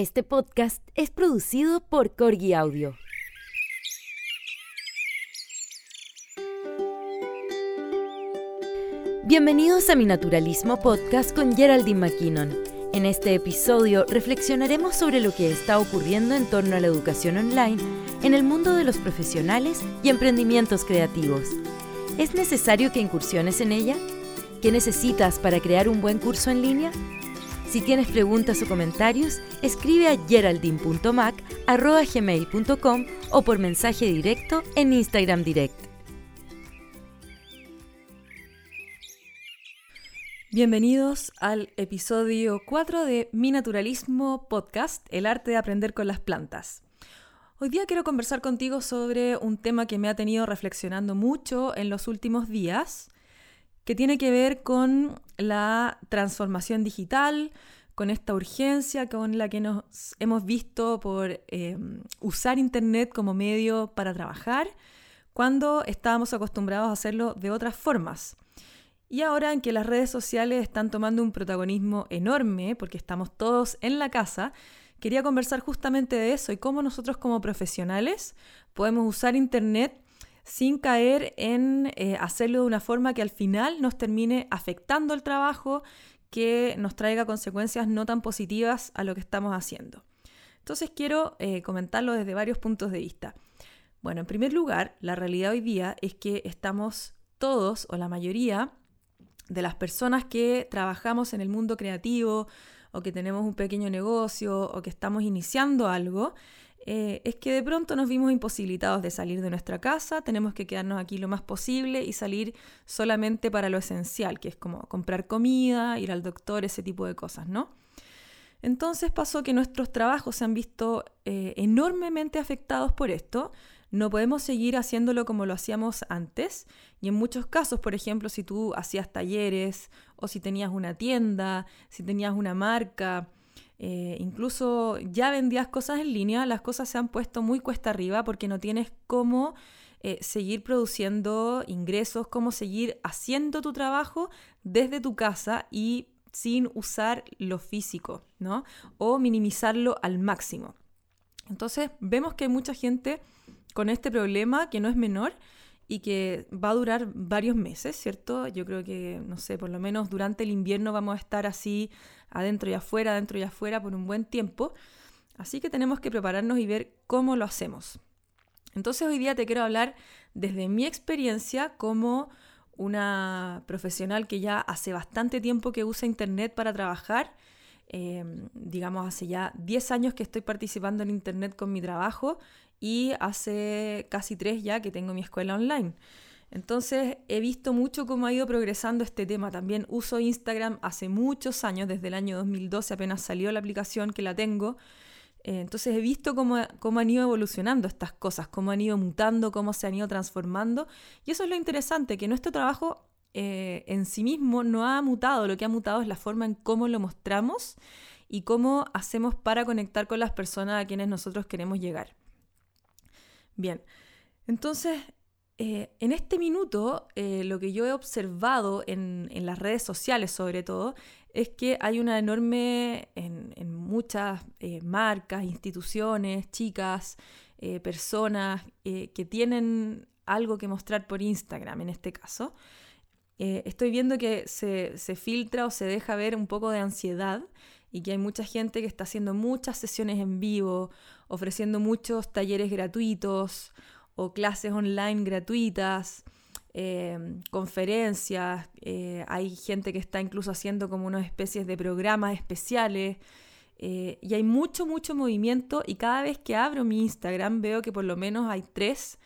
Este podcast es producido por Corgi Audio. Bienvenidos a mi Naturalismo Podcast con Geraldine McKinnon. En este episodio reflexionaremos sobre lo que está ocurriendo en torno a la educación online en el mundo de los profesionales y emprendimientos creativos. ¿Es necesario que incursiones en ella? ¿Qué necesitas para crear un buen curso en línea? Si tienes preguntas o comentarios, escribe a geraldine.mac.gmail.com o por mensaje directo en Instagram Direct. Bienvenidos al episodio 4 de Mi Naturalismo Podcast, el arte de aprender con las plantas. Hoy día quiero conversar contigo sobre un tema que me ha tenido reflexionando mucho en los últimos días que tiene que ver con la transformación digital, con esta urgencia con la que nos hemos visto por em, usar Internet como medio para trabajar, cuando estábamos acostumbrados a hacerlo de otras formas. Y ahora en que las redes sociales están tomando un protagonismo enorme, porque estamos todos en la casa, quería conversar justamente de eso y cómo nosotros como profesionales podemos usar Internet sin caer en eh, hacerlo de una forma que al final nos termine afectando el trabajo, que nos traiga consecuencias no tan positivas a lo que estamos haciendo. Entonces quiero eh, comentarlo desde varios puntos de vista. Bueno, en primer lugar, la realidad hoy día es que estamos todos o la mayoría de las personas que trabajamos en el mundo creativo o que tenemos un pequeño negocio o que estamos iniciando algo, eh, es que de pronto nos vimos imposibilitados de salir de nuestra casa, tenemos que quedarnos aquí lo más posible y salir solamente para lo esencial, que es como comprar comida, ir al doctor, ese tipo de cosas, ¿no? Entonces pasó que nuestros trabajos se han visto eh, enormemente afectados por esto. No podemos seguir haciéndolo como lo hacíamos antes. Y en muchos casos, por ejemplo, si tú hacías talleres o si tenías una tienda, si tenías una marca, eh, incluso ya vendías cosas en línea, las cosas se han puesto muy cuesta arriba porque no tienes cómo eh, seguir produciendo ingresos, cómo seguir haciendo tu trabajo desde tu casa y sin usar lo físico, ¿no? O minimizarlo al máximo. Entonces vemos que hay mucha gente con este problema que no es menor y que va a durar varios meses, ¿cierto? Yo creo que, no sé, por lo menos durante el invierno vamos a estar así adentro y afuera, adentro y afuera por un buen tiempo. Así que tenemos que prepararnos y ver cómo lo hacemos. Entonces hoy día te quiero hablar desde mi experiencia como una profesional que ya hace bastante tiempo que usa Internet para trabajar. Em, digamos, hace ya 10 años que estoy participando en Internet con mi trabajo y hace casi 3 ya que tengo mi escuela online. Entonces he visto mucho cómo ha ido progresando este tema. También uso Instagram hace muchos años, desde el año 2012 apenas salió la aplicación que la tengo. Eh, entonces he visto cómo, cómo, han ido evolucionando estas cosas, cómo han ido mutando, cómo se han ido transformando. Y eso es lo interesante, que nuestro trabajo eh, en sí mismo no ha mutado, lo que ha mutado es la forma en cómo lo mostramos y cómo hacemos para conectar con las personas a quienes nosotros queremos llegar. Bien, entonces eh, en este minuto, eh, lo que yo he observado en, las redes sociales sobre todo, es que hay una enorme, en, muchas eh, marcas, instituciones, chicas, personas que tienen algo que mostrar por Instagram en este caso. estoy viendo que se, se filtra o se deja ver un poco de ansiedad y que hay mucha gente que está haciendo muchas sesiones en vivo, ofreciendo muchos talleres gratuitos o clases online gratuitas, em, conferencias, eh, hay gente que está incluso haciendo como unas especies de programas especiales. Eh, y hay mucho, mucho movimiento y cada vez que abro mi Instagram veo que por lo menos hay tres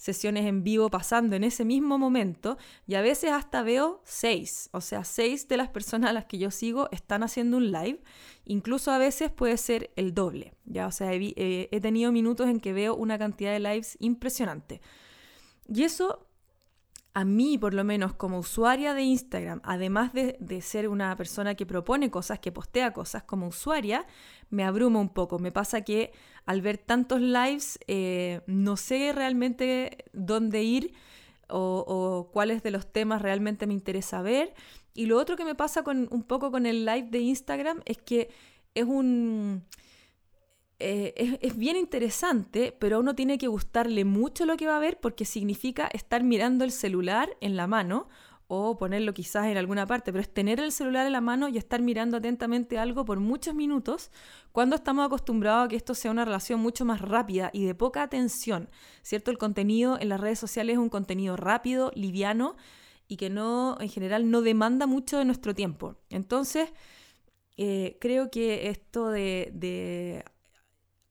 sesiones en vivo pasando en ese mismo momento y a veces hasta veo seis, o sea, seis de las personas a las que yo sigo están haciendo un live, incluso a veces puede ser el doble, ya, o sea, he, he tenido minutos en que veo una cantidad de lives impresionante. Y eso a mí, por lo menos como usuaria de Instagram, además de, ser una persona que propone cosas, que postea cosas como usuaria, me abruma un poco. Me pasa que al ver tantos lives, eh, no sé realmente dónde ir o, o, cuáles de los temas realmente me interesa ver. Y lo otro que me pasa con, un poco con el live de Instagram es que es un eh, es, bien interesante, pero uno tiene que gustarle mucho lo que va a ver porque significa estar mirando el celular en la mano o ponerlo quizás en alguna parte, pero es tener el celular en la mano y estar mirando atentamente algo por muchos minutos cuando estamos acostumbrados a que esto sea una relación mucho más rápida y de poca atención, ¿cierto? El contenido en las redes sociales es un contenido rápido, liviano y que no, en general, no demanda mucho de nuestro tiempo. Entonces, eh, creo que esto de, de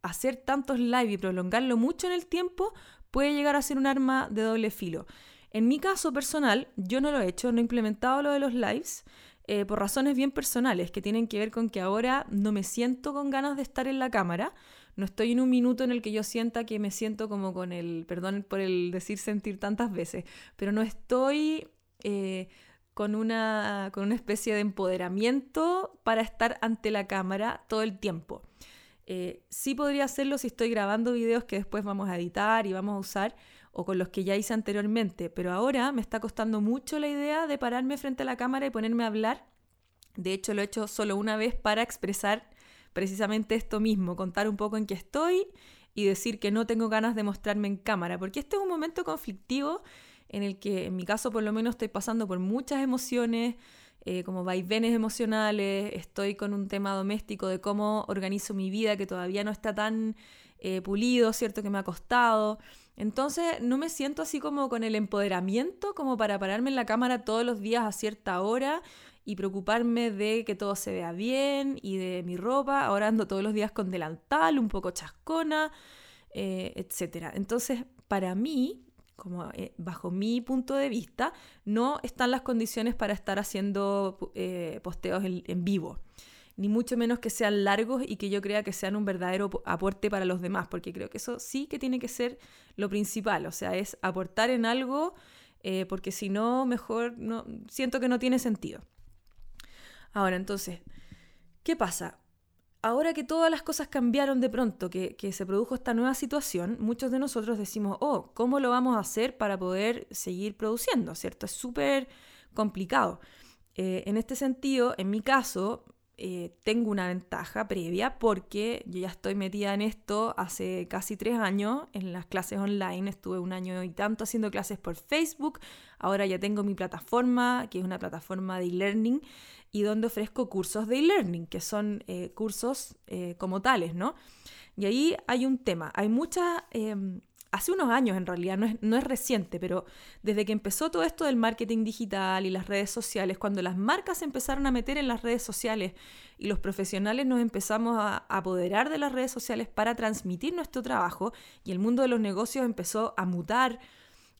hacer tantos live y prolongarlo mucho en el tiempo puede llegar a ser un arma de doble filo. En mi caso personal, yo no lo he hecho, no he implementado lo de los lives eh, por razones bien personales que tienen que ver con que ahora no me siento con ganas de estar en la cámara. No estoy en un minuto en el que yo sienta que me siento como con el, perdón por el decir sentir tantas veces, pero no estoy eh, con, una, con una especie de empoderamiento para estar ante la cámara todo el tiempo. Eh, sí podría hacerlo si estoy grabando videos que después vamos a editar y vamos a usar, o con los que ya hice anteriormente, pero ahora me está costando mucho la idea de pararme frente a la cámara y ponerme a hablar. De hecho, lo he hecho solo una vez para expresar precisamente esto mismo, contar un poco en qué estoy y decir que no tengo ganas de mostrarme en cámara, porque este es un momento conflictivo en el que, en mi caso por lo menos, estoy pasando por muchas emociones, eh, como vaivenes emocionales, estoy con un tema doméstico de cómo organizo mi vida que todavía no está tan eh, pulido, ¿cierto? Que me ha costado. Entonces no me siento así como con el empoderamiento como para pararme en la cámara todos los días a cierta hora y preocuparme de que todo se vea bien y de mi ropa. Ahora ando todos los días con delantal, un poco chascona, eh, etc. Entonces, para mí, como eh, bajo mi punto de vista, no están las condiciones para estar haciendo eh, posteos en vivo ni mucho menos que sean largos y que yo crea que sean un verdadero aporte para los demás, porque creo que eso sí que tiene que ser lo principal, o sea, es aportar en algo, eh, porque si no, mejor no, siento que no tiene sentido. Ahora, entonces, ¿qué pasa? Ahora que todas las cosas cambiaron de pronto, que, se produjo esta nueva situación, muchos de nosotros decimos, oh, ¿cómo lo vamos a hacer para poder seguir produciendo? ¿Cierto? Es súper complicado. Eh, en este sentido, en mi caso, eh, tengo una ventaja previa porque yo ya estoy metida en esto hace casi tres años en las clases online. Estuve un año y tanto haciendo clases por Facebook. Ahora ya tengo mi plataforma, que es una plataforma de e-learning y donde ofrezco cursos de e-learning, que son eh, cursos eh, como tales, ¿no? Y ahí hay un tema. Hay muchas em, hace unos años en realidad, no es, no es, reciente, pero desde que empezó todo esto del marketing digital y las redes sociales, cuando las marcas empezaron a meter en las redes sociales y los profesionales nos empezamos a apoderar de las redes sociales para transmitir nuestro trabajo y el mundo de los negocios empezó a mutar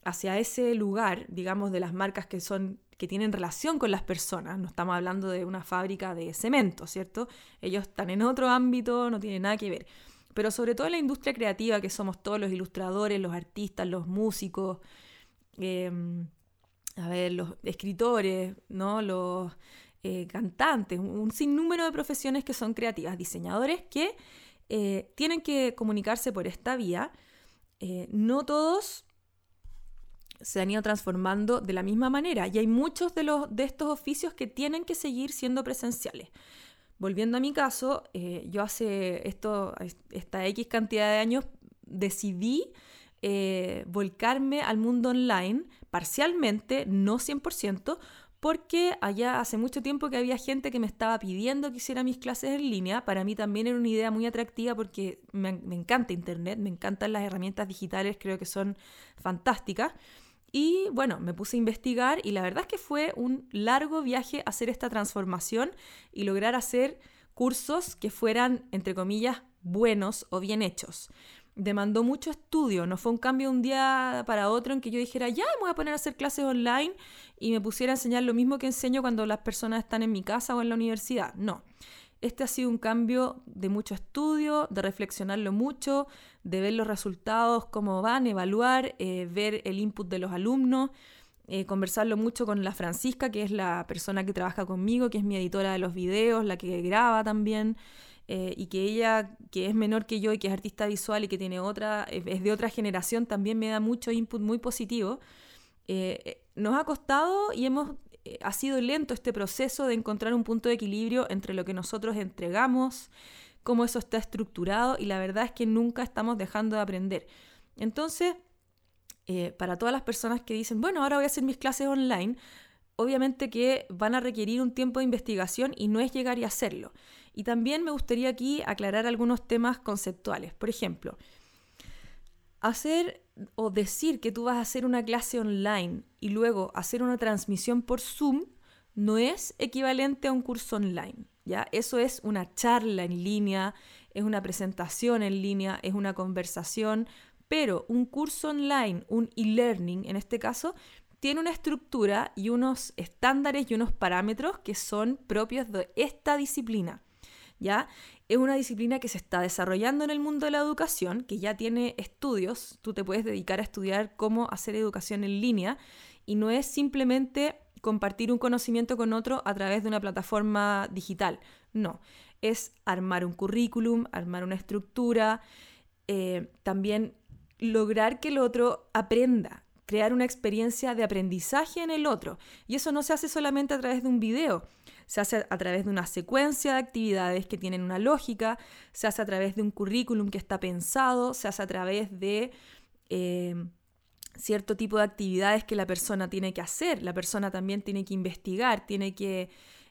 hacia ese lugar, digamos, de las marcas que son que tienen relación con las personas. No estamos hablando de una fábrica de cemento, ¿cierto? Ellos están en otro ámbito, no tienen nada que ver pero sobre todo en la industria creativa, que somos todos los ilustradores, los artistas, los músicos, em, a ver, los escritores, ¿no? los eh, cantantes, un sinnúmero de profesiones que son creativas, diseñadores que eh, tienen que comunicarse por esta vía. Eh, no todos se han ido transformando de la misma manera y hay muchos de, los, de estos oficios que tienen que seguir siendo presenciales. Volviendo a mi caso, eh, yo hace esto, esta X cantidad de años decidí eh, volcarme al mundo online parcialmente, no 100%, porque allá hace mucho tiempo que había gente que me estaba pidiendo que hiciera mis clases en línea. Para mí también era una idea muy atractiva porque me encanta Internet, me encantan las herramientas digitales, creo que son fantásticas. Y bueno, me puse a investigar y la verdad es que fue un largo viaje hacer esta transformación y lograr hacer cursos que fueran, entre comillas, buenos o bien hechos. Demandó mucho estudio, no fue un cambio de un día para otro en que yo dijera, ya me voy a poner a hacer clases online y me pusiera a enseñar lo mismo que enseño cuando las personas están en mi casa o en la universidad. No, este ha sido un cambio de mucho estudio, de reflexionarlo mucho, de ver los resultados, cómo van, evaluar, eh, ver el input de los alumnos, eh, conversarlo mucho con la Francisca, que es la persona que trabaja conmigo, que es mi editora de los videos, la que graba también. Eh, y que ella, que es menor que yo y que es artista visual y que tiene otra, es de otra generación, también me da mucho input muy positivo. nos ha costado y hemos ha sido lento este proceso de encontrar un punto de equilibrio entre lo que nosotros entregamos cómo eso está estructurado y la verdad es que nunca estamos dejando de aprender. Entonces, eh, para todas las personas que dicen, bueno, ahora voy a hacer mis clases online, obviamente que van a requerir un tiempo de investigación y no es llegar y hacerlo. Y también me gustaría aquí aclarar algunos temas conceptuales. Por ejemplo, hacer o decir que tú vas a hacer una clase online y luego hacer una transmisión por Zoom no es equivalente a un curso online. ¿ya? Eso es una charla en línea, es una presentación en línea, es una conversación, pero un curso online, un e-learning en este caso, tiene una estructura y unos estándares y unos parámetros que son propios de esta disciplina. ¿Ya? Es una disciplina que se está desarrollando en el mundo de la educación, que ya tiene estudios, tú te puedes dedicar a estudiar cómo hacer educación en línea y no es simplemente compartir un conocimiento con otro a través de una plataforma digital. No, es armar un currículum, armar una estructura, eh, también lograr que el otro aprenda, crear una experiencia de aprendizaje en el otro. Y eso no se hace solamente a través de un video, se hace a través de una secuencia de actividades que tienen una lógica, se hace a través de un currículum que está pensado, se hace a través de... Eh, cierto tipo de actividades que la persona tiene que hacer. La persona también tiene que investigar, tiene que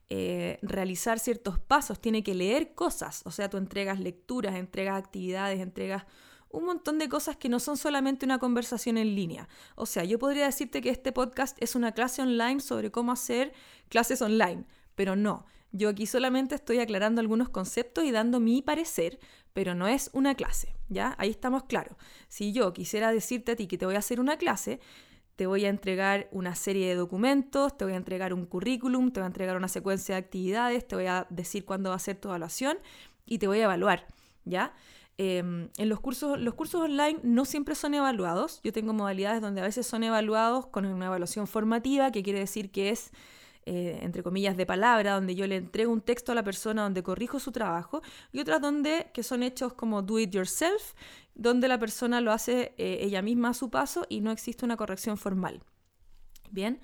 eh, realizar ciertos pasos, tiene que leer cosas. O sea, tú entregas lecturas, entregas actividades, entregas un montón de cosas que no son solamente una conversación en línea. O sea, yo podría decirte que este podcast es una clase online sobre cómo hacer clases online, pero no. Yo aquí solamente estoy aclarando algunos conceptos y dando mi parecer, pero no es una clase, ¿ya? Ahí estamos claros. Si yo quisiera decirte a ti que te voy a hacer una clase, te voy a entregar una serie de documentos, te voy a entregar un currículum, te voy a entregar una secuencia de actividades, te voy a decir cuándo va a ser tu evaluación y te voy a evaluar, ¿ya? Em, en los cursos, los cursos online no siempre son evaluados. Yo tengo modalidades donde a veces son evaluados con una evaluación formativa, que quiere decir que es eh, entre comillas, de palabra, donde yo le entrego un texto a la persona donde corrijo su trabajo, y otras donde, que son hechos como do it yourself, donde la persona lo hace eh, ella misma a su paso y no existe una corrección formal. Bien,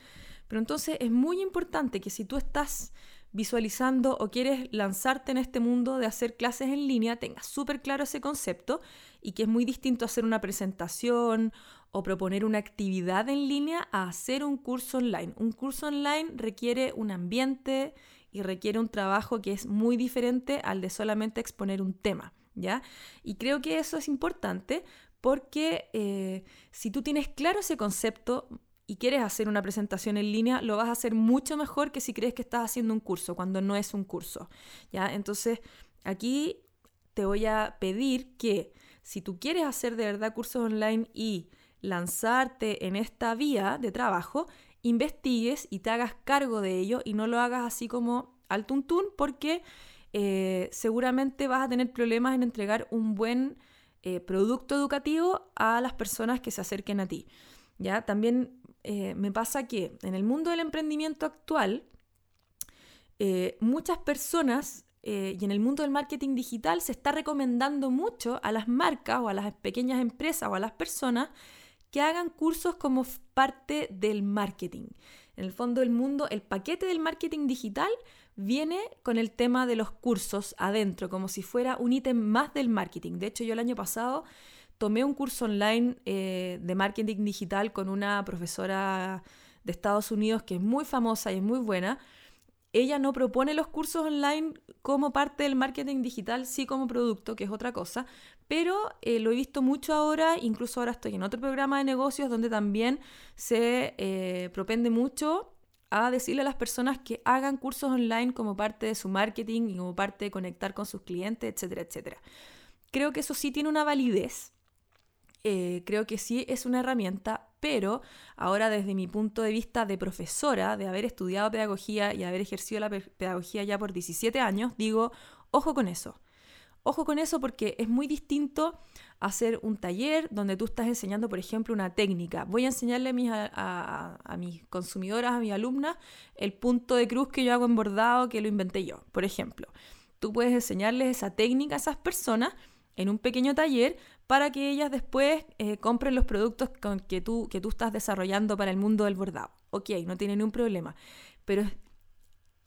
pero entonces es muy importante que si tú estás visualizando o quieres lanzarte en este mundo de hacer clases en línea, tengas súper claro ese concepto y que es muy distinto hacer una presentación o proponer una actividad en línea a hacer un curso online. Un curso online requiere un ambiente y requiere un trabajo que es muy diferente al de solamente exponer un tema, ¿ya? Y creo que eso es importante porque eh, si tú tienes claro ese concepto y quieres hacer una presentación en línea, lo vas a hacer mucho mejor que si crees que estás haciendo un curso, cuando no es un curso, ¿ya? Entonces, aquí te voy a pedir que si tú quieres hacer de verdad cursos online y lanzarte en esta vía de trabajo, investigues y te hagas cargo de ello y no lo hagas así como al tuntún porque eh, seguramente vas a tener problemas en entregar un buen eh, producto educativo a las personas que se acerquen a ti. ¿ya? También eh, me pasa que en el mundo del emprendimiento actual, muchas personas y en el mundo del marketing digital se está recomendando mucho a las marcas o a las pequeñas empresas o a las personas que hagan cursos como parte del marketing. En el fondo del mundo, el paquete del marketing digital viene con el tema de los cursos adentro, como si fuera un ítem más del marketing. De hecho, yo el año pasado tomé un curso online eh, de marketing digital con una profesora de Estados Unidos que es muy famosa y es muy buena, ella no propone los cursos online como parte del marketing digital, sí como producto, que es otra cosa, pero eh, lo he visto mucho ahora, incluso ahora estoy en otro programa de negocios donde también se eh, propende mucho a decirle a las personas que hagan cursos online como parte de su marketing y como parte de conectar con sus clientes, etcétera, etcétera. Creo que eso sí tiene una validez, eh, creo que sí es una herramienta, pero ahora desde mi punto de vista de profesora, de haber estudiado pedagogía y haber ejercido la pedagogía ya por 17 años, digo, ojo con eso. Ojo con eso porque es muy distinto hacer un taller donde tú estás enseñando, por ejemplo, una técnica. Voy a enseñarle a mis, a mis consumidoras, a mis alumnas, el punto de cruz que yo hago en bordado, que lo inventé yo, por ejemplo. Tú puedes enseñarles esa técnica a esas personas en un pequeño taller para que ellas después eh, compren los productos con que, tú, que tú estás desarrollando para el mundo del bordado. Ok, no tiene ningún problema. Pero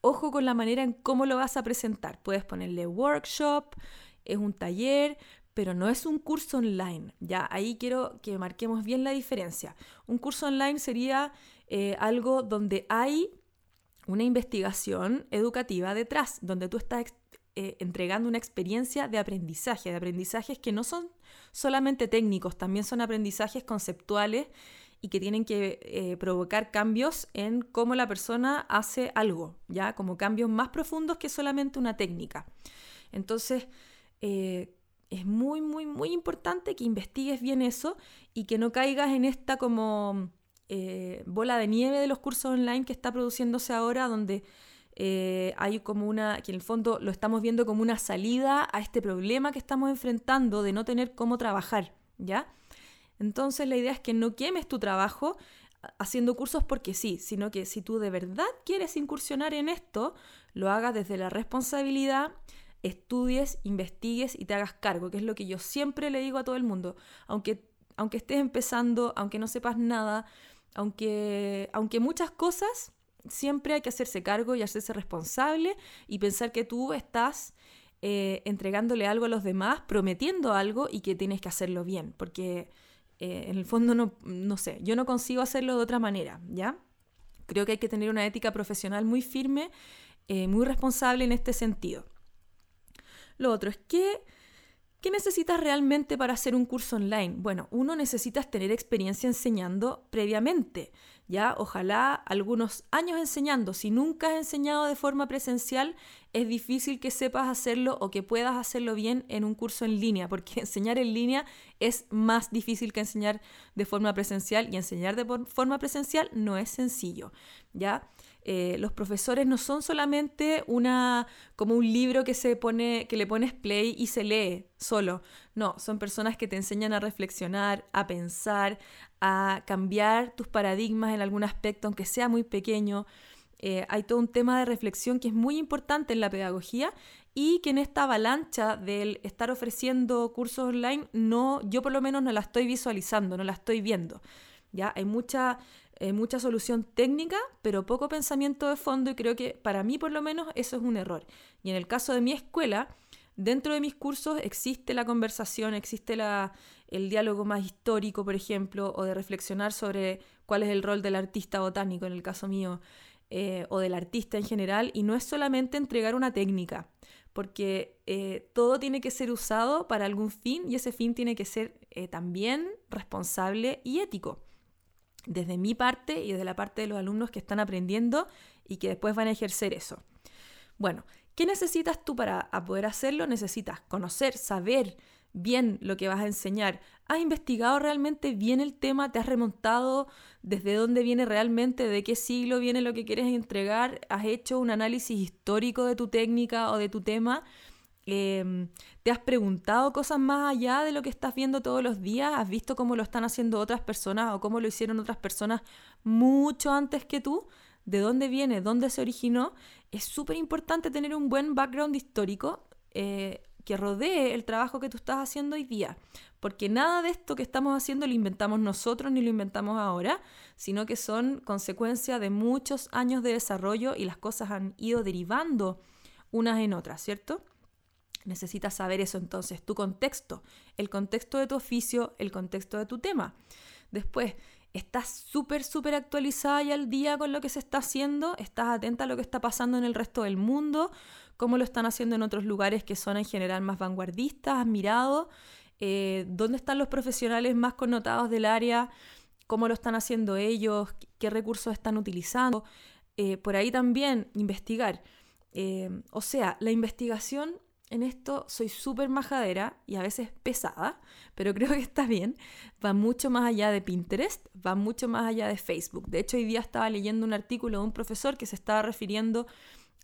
ojo con la manera en cómo lo vas a presentar. Puedes ponerle workshop, es un taller, pero no es un curso online. Ya, ahí quiero que marquemos bien la diferencia. Un curso online sería eh, algo donde hay una investigación educativa detrás, donde tú estás eh, entregando una experiencia de aprendizaje, de aprendizajes que no son solamente técnicos, también son aprendizajes conceptuales y que tienen que eh, provocar cambios en cómo la persona hace algo, ya como cambios más profundos que solamente una técnica. Entonces, es muy, muy, muy importante que investigues bien eso y que no caigas en esta como eh, bola de nieve de los cursos online que está produciéndose ahora, donde eh, hay como una, que en el fondo lo estamos viendo como una salida a este problema que estamos enfrentando de no tener cómo trabajar, ¿ya? Entonces la idea es que no quemes tu trabajo haciendo cursos porque sí, sino que si tú de verdad quieres incursionar en esto, lo hagas desde la responsabilidad, estudies, investigues y te hagas cargo, que es lo que yo siempre le digo a todo el mundo. Aunque, aunque estés empezando, aunque no sepas nada, aunque, aunque muchas cosas, siempre hay que hacerse cargo y hacerse responsable y pensar que tú estás eh, entregándole algo a los demás, prometiendo algo y que tienes que hacerlo bien, porque eh, en el fondo no, no sé, yo no consigo hacerlo de otra manera, ¿ya? Creo que hay que tener una ética profesional muy firme, eh, muy responsable en este sentido. Lo otro es que, ¿qué necesitas realmente para hacer un curso online? Bueno, uno necesitas tener experiencia enseñando previamente, ya ojalá algunos años enseñando. Si nunca has enseñado de forma presencial, es difícil que sepas hacerlo o que puedas hacerlo bien en un curso en línea, porque enseñar en línea es más difícil que enseñar de forma presencial y enseñar de forma presencial no es sencillo, ¿ya? Eh, los profesores no son solamente una como un libro que se pone que le pones play y se lee solo. No son personas que te enseñan a reflexionar a pensar a cambiar tus paradigmas en algún aspecto aunque sea muy pequeño. Eh, hay todo un tema de reflexión que es muy importante en la pedagogía y que en esta avalancha del estar ofreciendo cursos online no yo por lo menos no la estoy visualizando no la estoy viendo ya hay mucha eh, mucha solución técnica, pero poco pensamiento de fondo y creo que para mí por lo menos eso es un error. Y en el caso de mi escuela, dentro de mis cursos existe la conversación, existe el diálogo más histórico, por ejemplo, o de reflexionar sobre cuál es el rol del artista botánico, en el caso mío, eh, o del artista en general, y no es solamente entregar una técnica, porque eh, todo tiene que ser usado para algún fin y ese fin tiene que ser también responsable y ético desde mi parte y desde la parte de los alumnos que están aprendiendo y que después van a ejercer eso. Bueno, ¿qué necesitas tú para poder hacerlo? Necesitas conocer, saber bien lo que vas a enseñar. ¿Has investigado realmente bien el tema? ¿Te has remontado desde dónde viene realmente, de qué siglo viene lo que quieres entregar? ¿Has hecho un análisis histórico de tu técnica o de tu tema? Em, ¿Te has preguntado cosas más allá de lo que estás viendo todos los días? ¿Has visto cómo lo están haciendo otras personas o cómo lo hicieron otras personas mucho antes que tú? ¿De dónde viene? ¿Dónde se originó? Es súper importante tener un buen background histórico eh, que rodee el trabajo que tú estás haciendo hoy día. Porque nada de esto que estamos haciendo lo inventamos nosotros ni lo inventamos ahora, sino que son consecuencia de muchos años de desarrollo y las cosas han ido derivando unas en otras, ¿cierto? Necesitas saber eso entonces, tu contexto, el contexto de tu oficio, el contexto de tu tema. Después, estás súper, súper actualizada y al día con lo que se está haciendo, estás atenta a lo que está pasando en el resto del mundo, cómo lo están haciendo en otros lugares que son en general más vanguardistas, admirados, eh, dónde están los profesionales más connotados del área, cómo lo están haciendo ellos, qué recursos están utilizando. Eh, por ahí también investigar. Eh, o sea, la investigación en esto soy súper majadera y a veces pesada, pero creo que está bien. Va mucho más allá de Pinterest, va mucho más allá de Facebook. De hecho, hoy día estaba leyendo un artículo de un profesor que se estaba refiriendo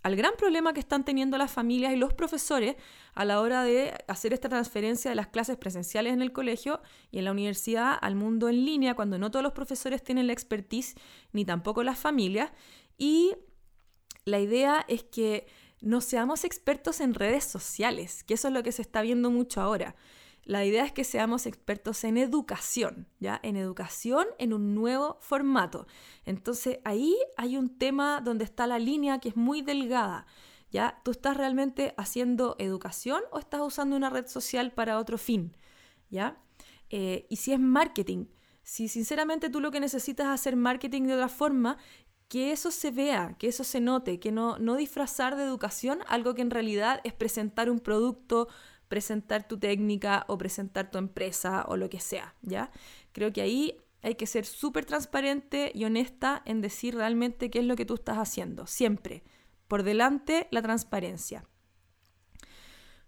al gran problema que están teniendo las familias y los profesores a la hora de hacer esta transferencia de las clases presenciales en el colegio y en la universidad al mundo en línea, cuando no todos los profesores tienen la expertise, ni tampoco las familias. Y la idea es que no seamos expertos en redes sociales, que eso es lo que se está viendo mucho ahora. La idea es que seamos expertos en educación, ¿ya? En educación en un nuevo formato. Entonces ahí hay un tema donde está la línea que es muy delgada, ¿Ya? ¿Tú estás realmente haciendo educación o estás usando una red social para otro fin? ¿Ya? Eh, y si es marketing, si sinceramente tú lo que necesitas es hacer marketing de otra forma, que eso se vea, que eso se note, que no, no disfrazar de educación algo que en realidad es presentar un producto, presentar tu técnica o presentar tu empresa o lo que sea, ¿ya? Creo que ahí hay que ser súper transparente y honesta en decir realmente qué es lo que tú estás haciendo, siempre. Por delante, la transparencia.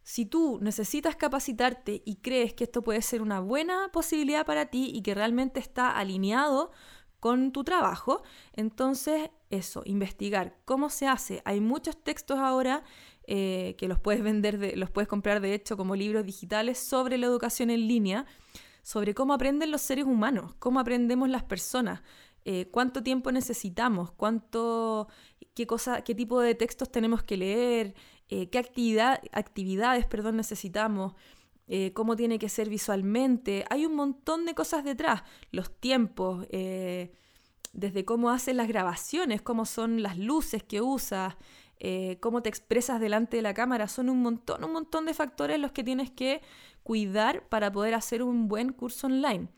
Si tú necesitas capacitarte y crees que esto puede ser una buena posibilidad para ti y que realmente está alineado con tu trabajo, entonces eso, investigar cómo se hace. Hay muchos textos ahora eh, que los puedes vender, los puedes comprar de hecho como libros digitales sobre la educación en línea, sobre cómo aprenden los seres humanos, cómo aprendemos las personas, eh, cuánto tiempo necesitamos, cuánto, qué, cosa, qué tipo de textos tenemos que leer, eh, qué actividad, actividades perdón, necesitamos. Eh, cómo tiene que ser visualmente. Hay un montón de cosas detrás. Los tiempos, eh, desde cómo haces las grabaciones, cómo son las luces que usas, eh, cómo te expresas delante de la cámara. Son un montón, un montón de factores los que tienes que cuidar para poder hacer un buen curso online.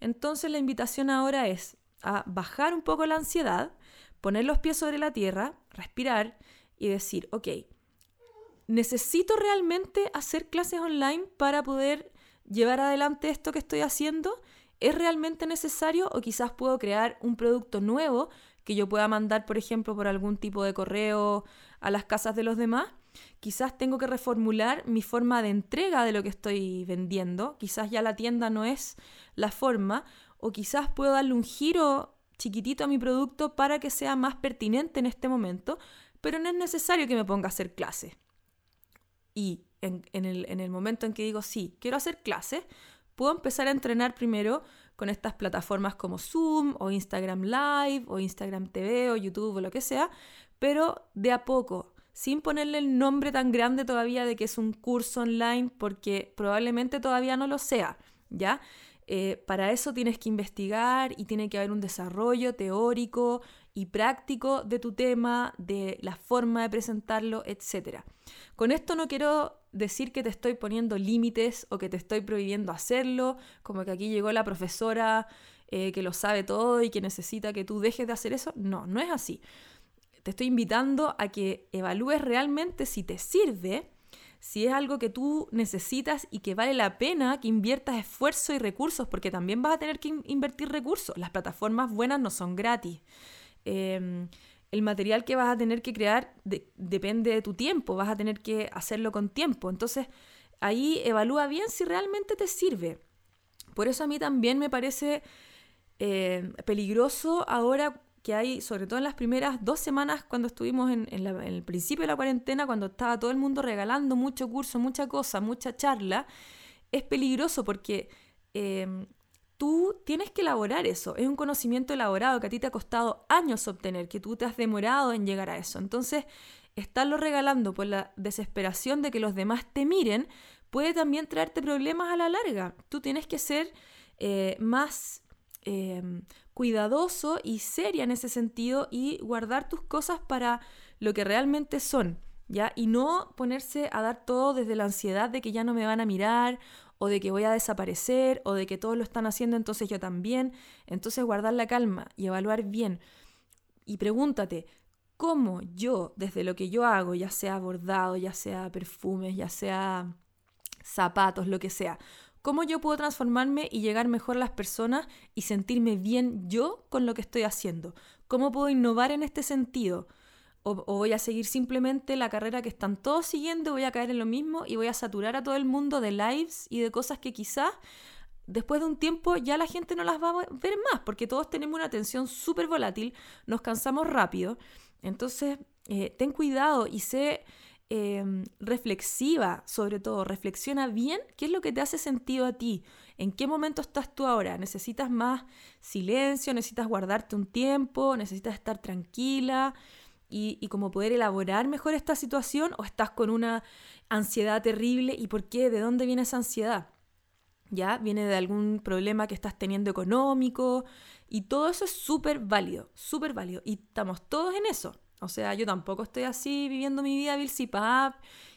Entonces la invitación ahora es a bajar un poco la ansiedad, poner los pies sobre la tierra, respirar y decir, ok, ¿necesito realmente hacer clases online para poder llevar adelante esto que estoy haciendo? ¿Es realmente necesario o quizás puedo crear un producto nuevo que yo pueda mandar, por ejemplo, por algún tipo de correo a las casas de los demás? Quizás tengo que reformular mi forma de entrega de lo que estoy vendiendo. Quizás ya la tienda no es la forma. O quizás puedo darle un giro chiquitito a mi producto para que sea más pertinente en este momento. Pero no es necesario que me ponga a hacer clases. Y en, el, momento en que digo, sí, quiero hacer clases, puedo empezar a entrenar primero con estas plataformas como Zoom o Instagram Live o Instagram TV o YouTube o lo que sea, pero de a poco, sin ponerle el nombre tan grande todavía de que es un curso online, porque probablemente todavía no lo sea, ¿ya? Eh, para eso tienes que investigar y tiene que haber un desarrollo teórico y práctico de tu tema, de la forma de presentarlo, etc. Con esto no quiero decir que te estoy poniendo límites o que te estoy prohibiendo hacerlo, como que aquí llegó la profesora eh, que lo sabe todo y que necesita que tú dejes de hacer eso. No, no es así. Te estoy invitando a que evalúes realmente si te sirve si es algo que tú necesitas y que vale la pena que inviertas esfuerzo y recursos, porque también vas a tener que invertir recursos. Las plataformas buenas no son gratis. Em, el material que vas a tener que crear depende de tu tiempo, vas a tener que hacerlo con tiempo. Entonces, ahí evalúa bien si realmente te sirve. Por eso a mí también me parece eh, peligroso ahora que hay, sobre todo en las primeras dos semanas cuando estuvimos en, el principio de la cuarentena, cuando estaba todo el mundo regalando mucho curso, mucha cosa, mucha charla, es peligroso porque em, tú tienes que elaborar eso. Es un conocimiento elaborado que a ti te ha costado años obtener, que tú te has demorado en llegar a eso. Entonces, estarlo regalando por la desesperación de que los demás te miren puede también traerte problemas a la larga. Tú tienes que ser eh, más em, cuidadoso y seria en ese sentido y guardar tus cosas para lo que realmente son, ¿ya? Y no ponerse a dar todo desde la ansiedad de que ya no me van a mirar o de que voy a desaparecer o de que todos lo están haciendo, entonces yo también. Entonces guardar la calma y evaluar bien. Y pregúntate, ¿cómo yo, desde lo que yo hago, ya sea bordado, ya sea perfumes, ya sea zapatos, lo que sea, cómo yo puedo transformarme y llegar mejor a las personas y sentirme bien yo con lo que estoy haciendo. ¿Cómo puedo innovar en este sentido? O, voy a seguir simplemente la carrera que están todos siguiendo, voy a caer en lo mismo y voy a saturar a todo el mundo de lives y de cosas que quizás después de un tiempo ya la gente no las va a ver más, porque todos tenemos una atención súper volátil, nos cansamos rápido. Entonces, eh, ten cuidado y sé Em, reflexiva, sobre todo, reflexiona bien qué es lo que te hace sentido a ti, en qué momento estás tú ahora, necesitas más silencio, necesitas guardarte un tiempo, necesitas estar tranquila y, como poder elaborar mejor esta situación o estás con una ansiedad terrible y por qué, de dónde viene esa ansiedad. ¿Ya? Viene de algún problema que estás teniendo económico y todo eso es súper válido, súper válido y estamos todos en eso. O sea, yo tampoco estoy así viviendo mi vida Bill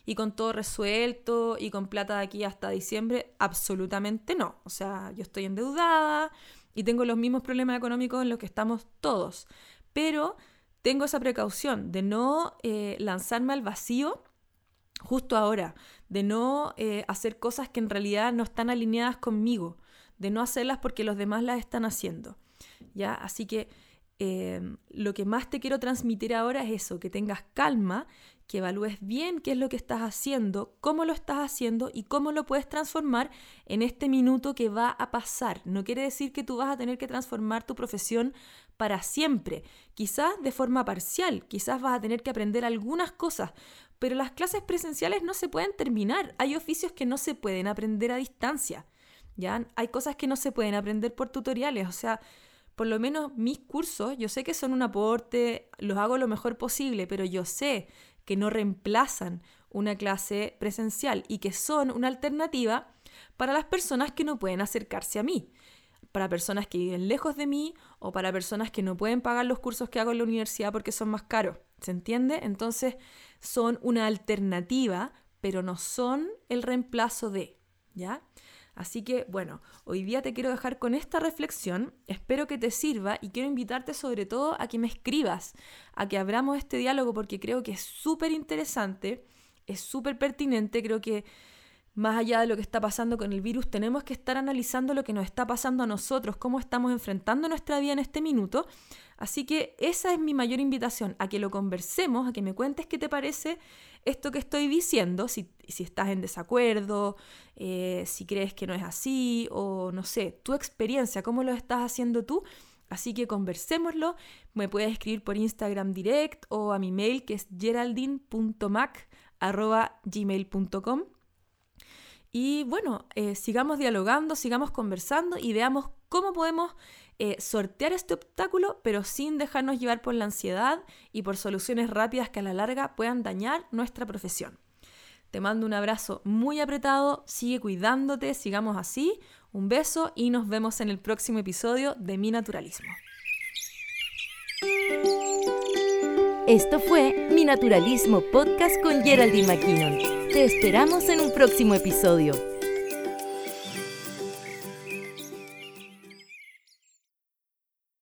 y con todo resuelto y con plata de aquí hasta diciembre. Absolutamente no. O sea, yo estoy endeudada y tengo los mismos problemas económicos en los que estamos todos. Pero tengo esa precaución de no eh, lanzarme al vacío justo ahora, de no eh, hacer cosas que en realidad no están alineadas conmigo, de no hacerlas porque los demás las están haciendo. ¿ya? Así que em, lo que más te quiero transmitir ahora es eso, que tengas calma, que evalúes bien qué es lo que estás haciendo, cómo lo estás haciendo y cómo lo puedes transformar en este minuto que va a pasar. No quiere decir que tú vas a tener que transformar tu profesión para siempre, quizás de forma parcial, quizás vas a tener que aprender algunas cosas, pero las clases presenciales no se pueden terminar. Hay oficios que no se pueden aprender a distancia. ¿ya? Hay cosas que no se pueden aprender por tutoriales. O sea, por lo menos mis cursos, yo sé que son un aporte, los hago lo mejor posible, pero yo sé que no reemplazan una clase presencial y que son una alternativa para las personas que no pueden acercarse a mí para personas que viven lejos de mí o para personas que no pueden pagar los cursos que hago en la universidad porque son más caros. ¿Se entiende? Entonces son una alternativa, pero no son el reemplazo de, ¿ya? Así que bueno, hoy día te quiero dejar con esta reflexión, espero que te sirva y quiero invitarte sobre todo a que me escribas, a que abramos este diálogo porque creo que es súper interesante, es súper pertinente, creo que más allá de lo que está pasando con el virus, tenemos que estar analizando lo que nos está pasando a nosotros, cómo estamos enfrentando nuestra vida en este minuto. Así que esa es mi mayor invitación, a que lo conversemos, a que me cuentes qué te parece esto que estoy diciendo, si, estás en desacuerdo, eh, si crees que no es así, o no sé, tu experiencia, cómo lo estás haciendo tú. Así que conversémoslo. Me puedes escribir por Instagram direct o a mi mail que es geraldine.mac.gmail.com. Y bueno, eh, sigamos dialogando, sigamos conversando y veamos cómo podemos eh, sortear este obstáculo, pero sin dejarnos llevar por la ansiedad y por soluciones rápidas que a la larga puedan dañar nuestra profesión. Te mando un abrazo muy apretado, sigue cuidándote, sigamos así, un beso y nos vemos en el próximo episodio de Mi Naturalismo. Esto fue Mi Naturalismo Podcast con Geraldine McKinnon. Te esperamos en un próximo episodio.